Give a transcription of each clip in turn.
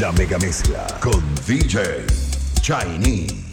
La mega mezcla con DJ Chinese.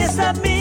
kiss at me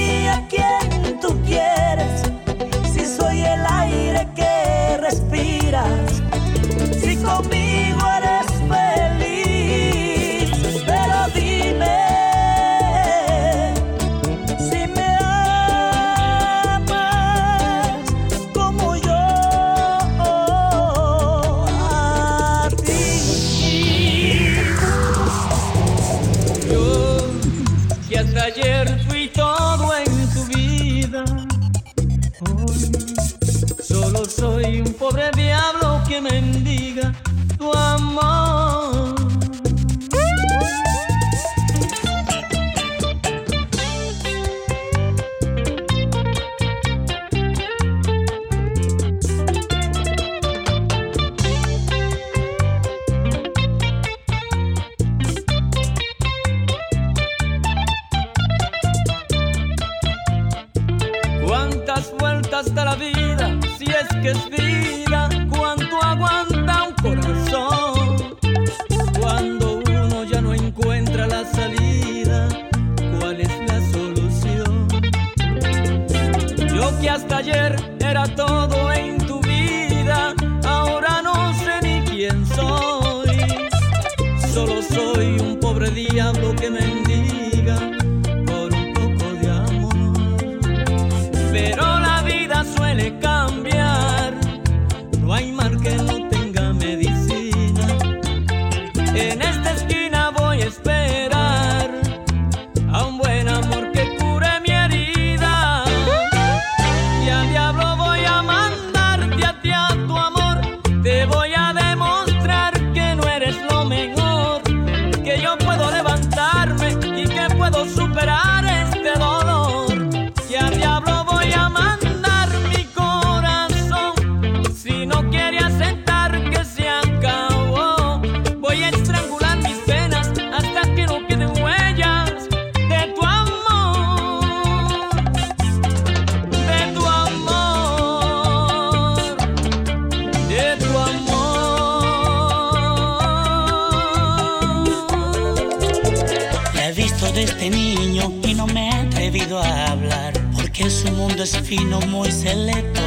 que su mundo es fino, muy selecto.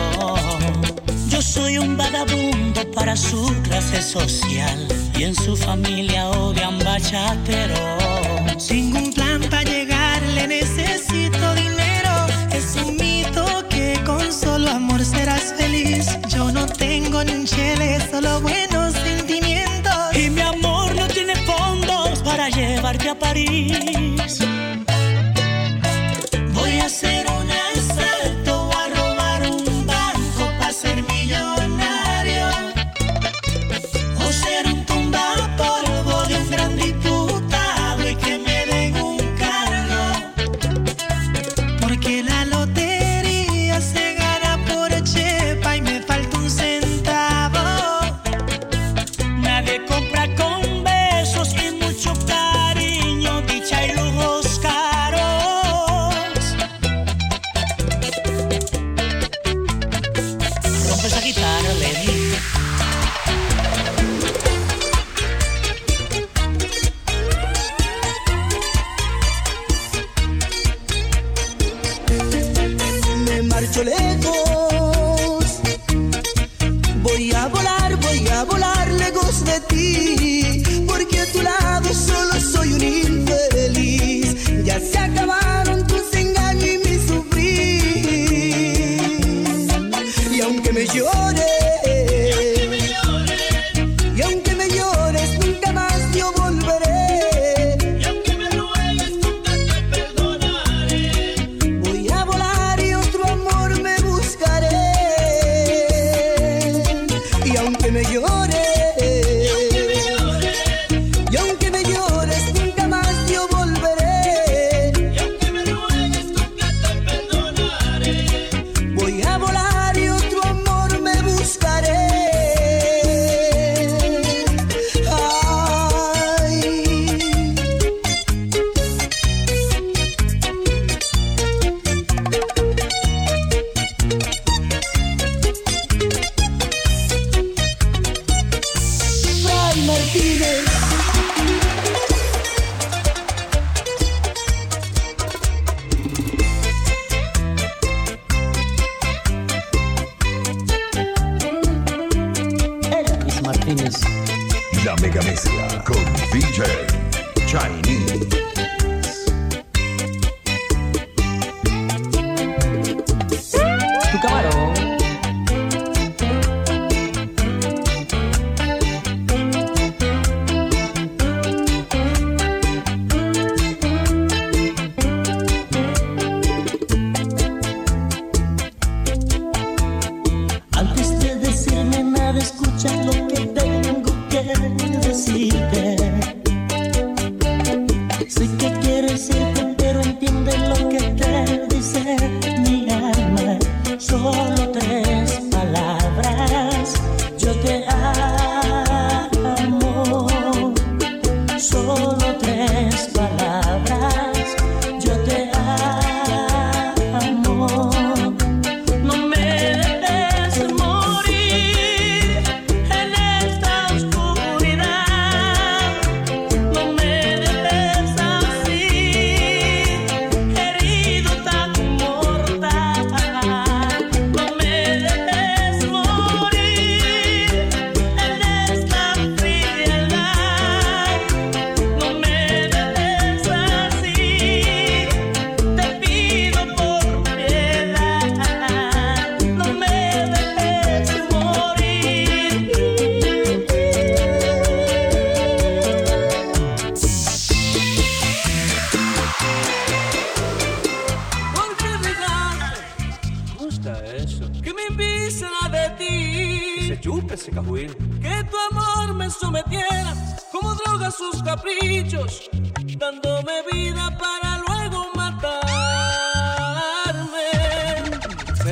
Yo soy un vagabundo para su clase social y en su familia odian bachatero. Sin un plan para llegar le necesito dinero. Es un mito que con solo amor serás feliz. Yo no tengo ni un chile, solo buenos sentimientos. Y mi amor no tiene fondos para llevarte a París.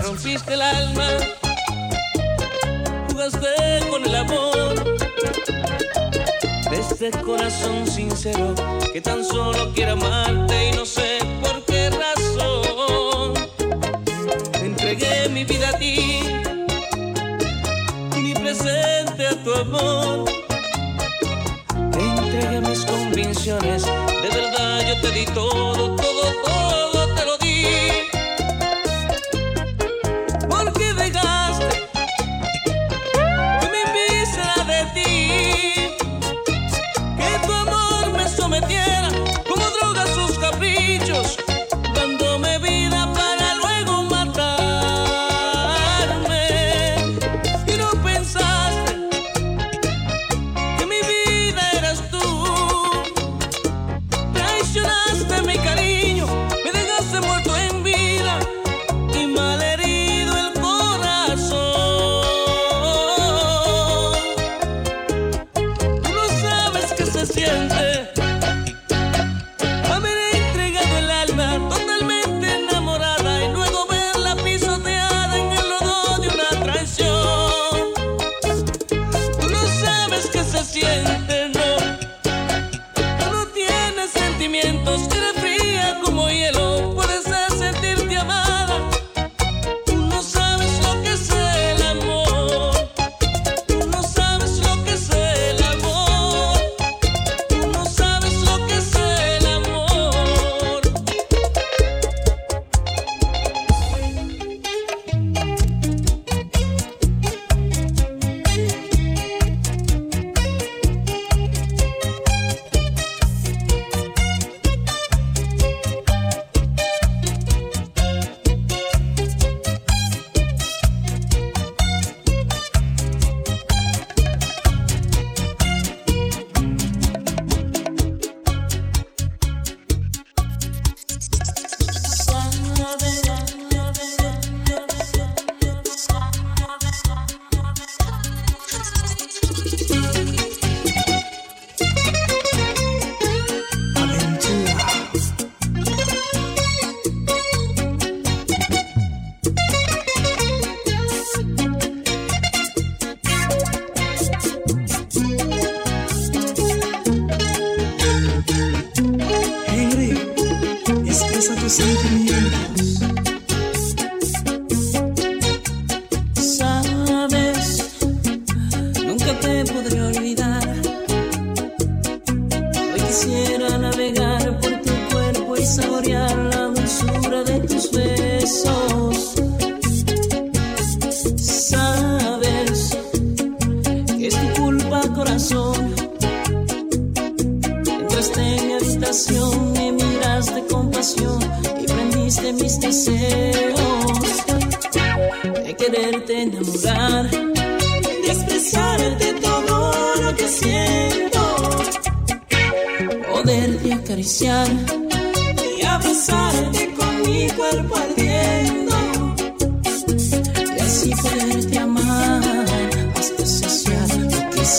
rompiste el alma, jugaste con el amor de este corazón sincero que tan solo quiere amarte y no sé por qué razón. Entregué mi vida a ti y mi presente a tu amor. Te entregué mis convicciones, de verdad yo te di todo, todo, todo.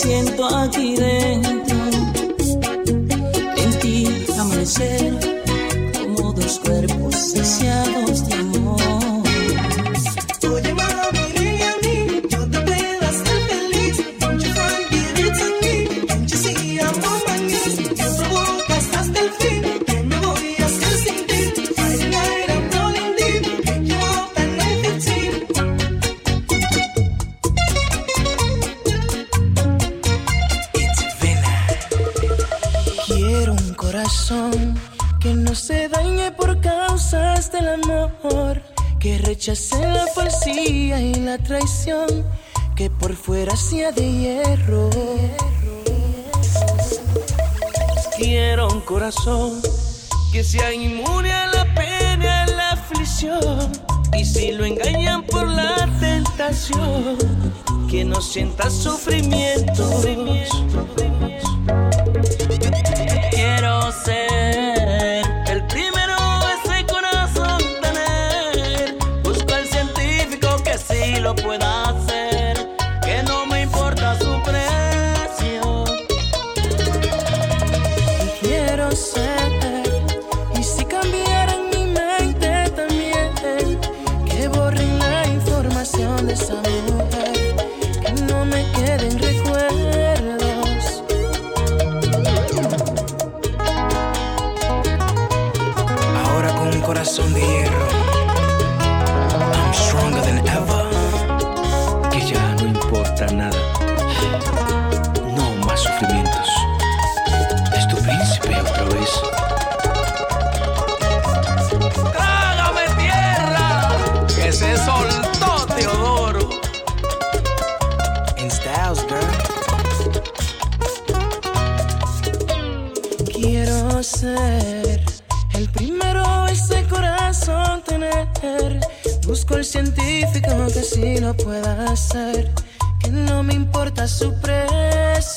siento aquí de que sea inmune a la pena, a la aflicción. Y si lo engañan por la tentación, que no sienta su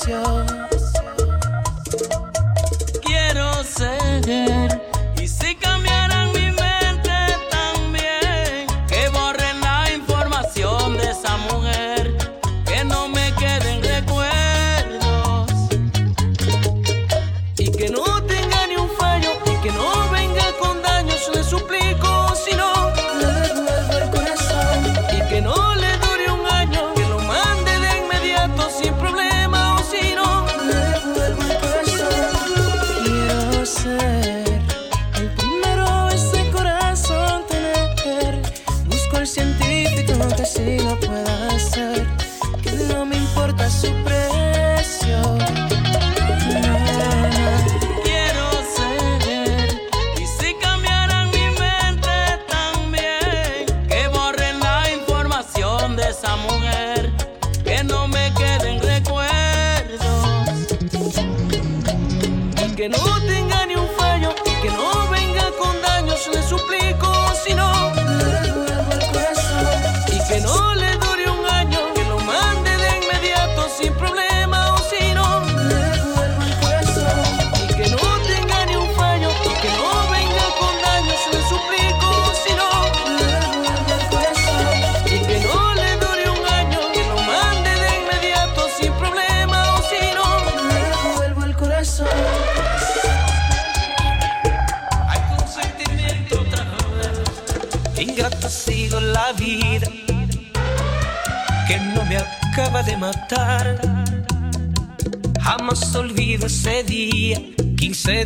canción.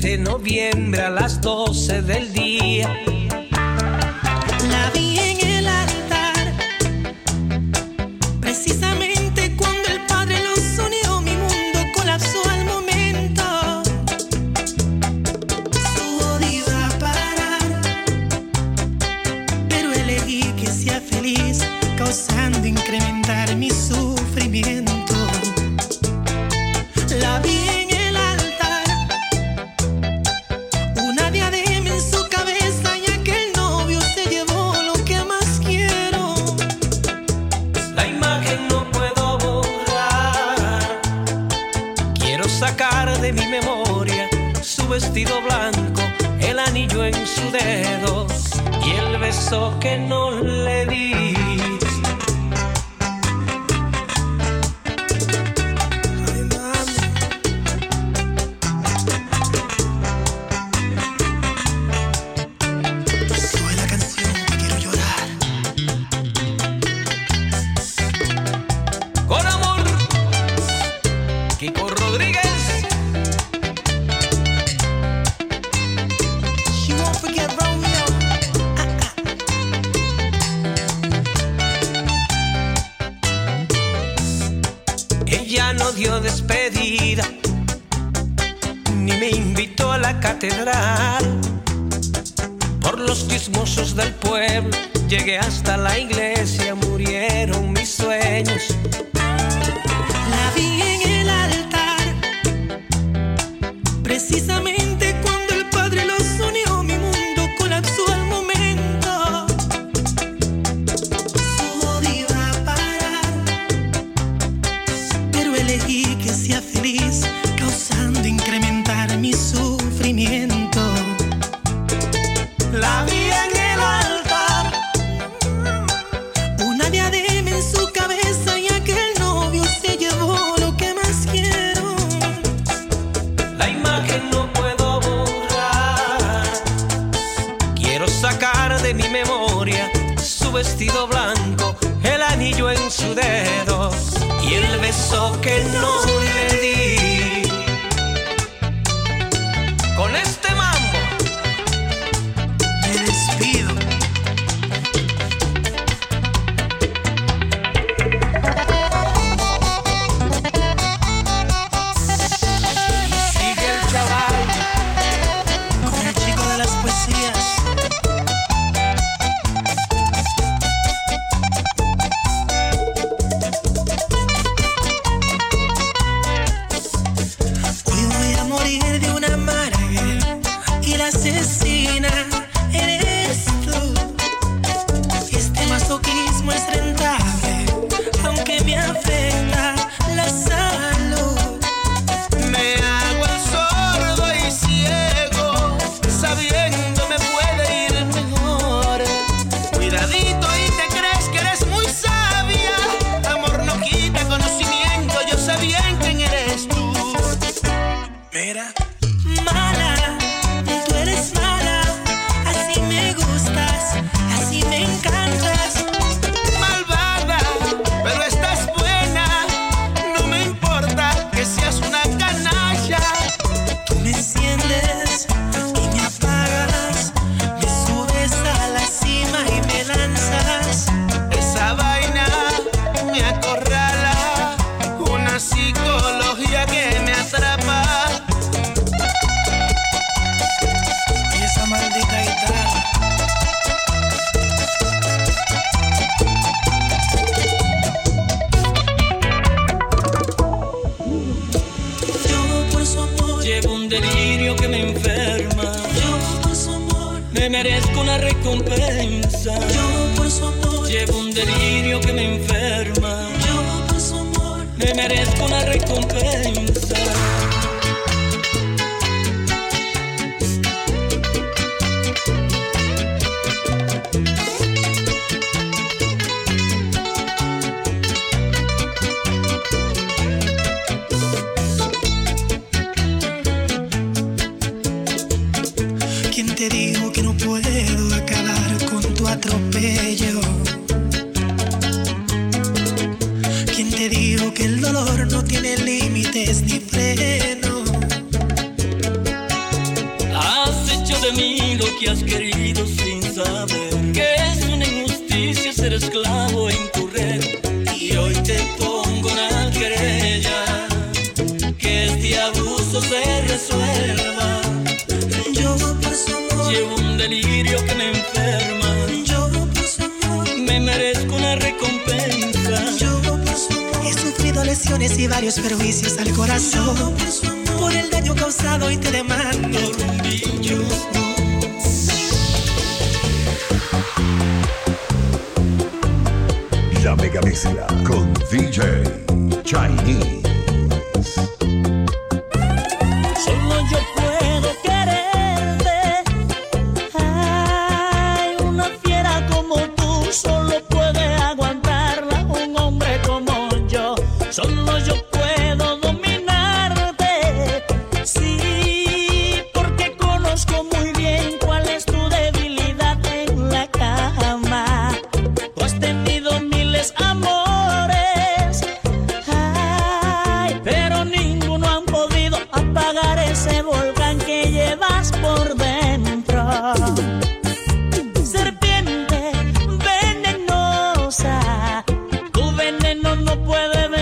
de noviembre a las 12 del día. eso que no merezco una recompensa. Yo por su amor, Llevo un delirio que me enferma. yo por su amor. Me merezco una recompensa. Se resuelva. Yo por su amor, Llevo un delirio que me enferma. yo por su amor, Me merezco una recompensa. yo por su amor. He sufrido lesiones y varios perjuicios al corazón por el daño causado y te demando. Rumbillo. La Mega Mezcla con DJ Chinese.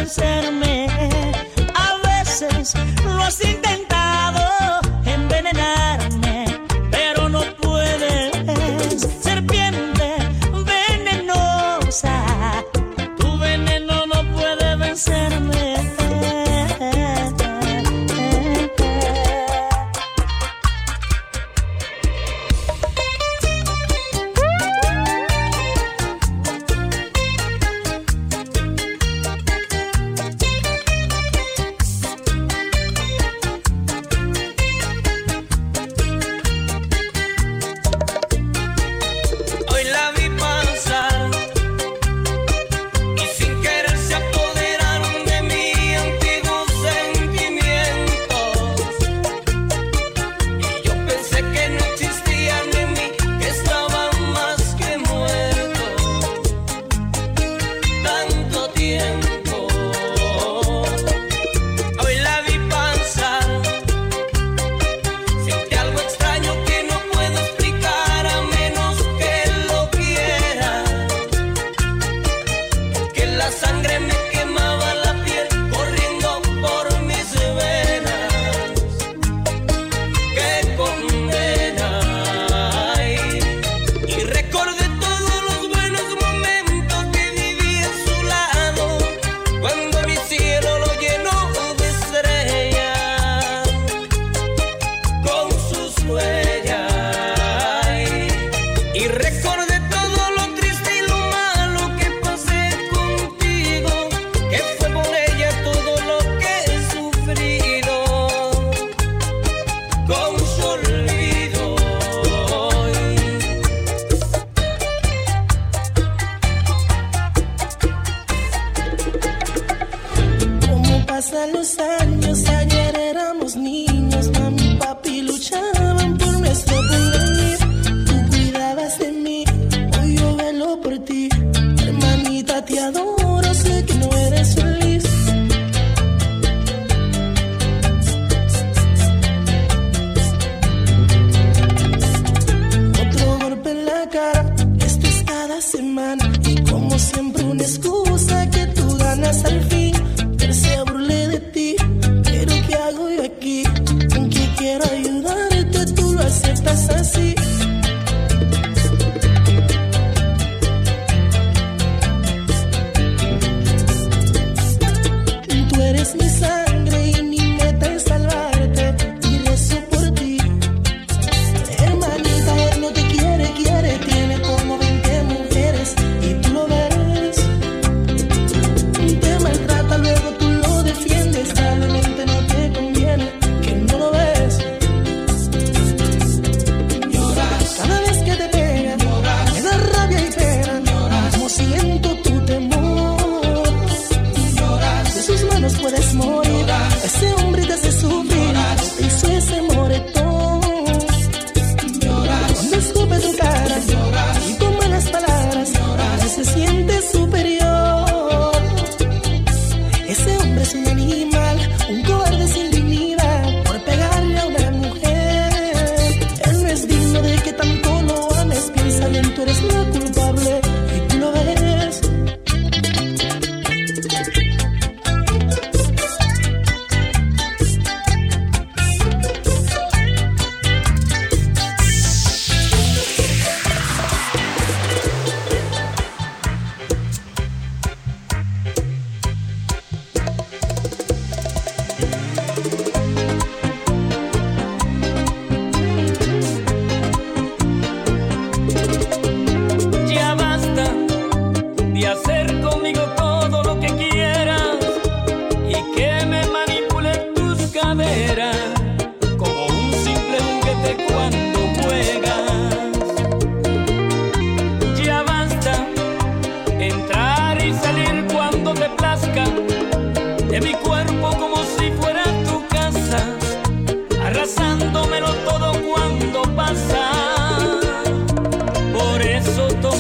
said a.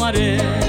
wanted.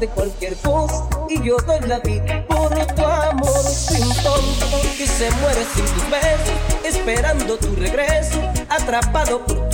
de cualquier cosa y yo doy la vida por tu amor. Soy un tonto que se muere sin tus besos, esperando tu regreso, atrapado por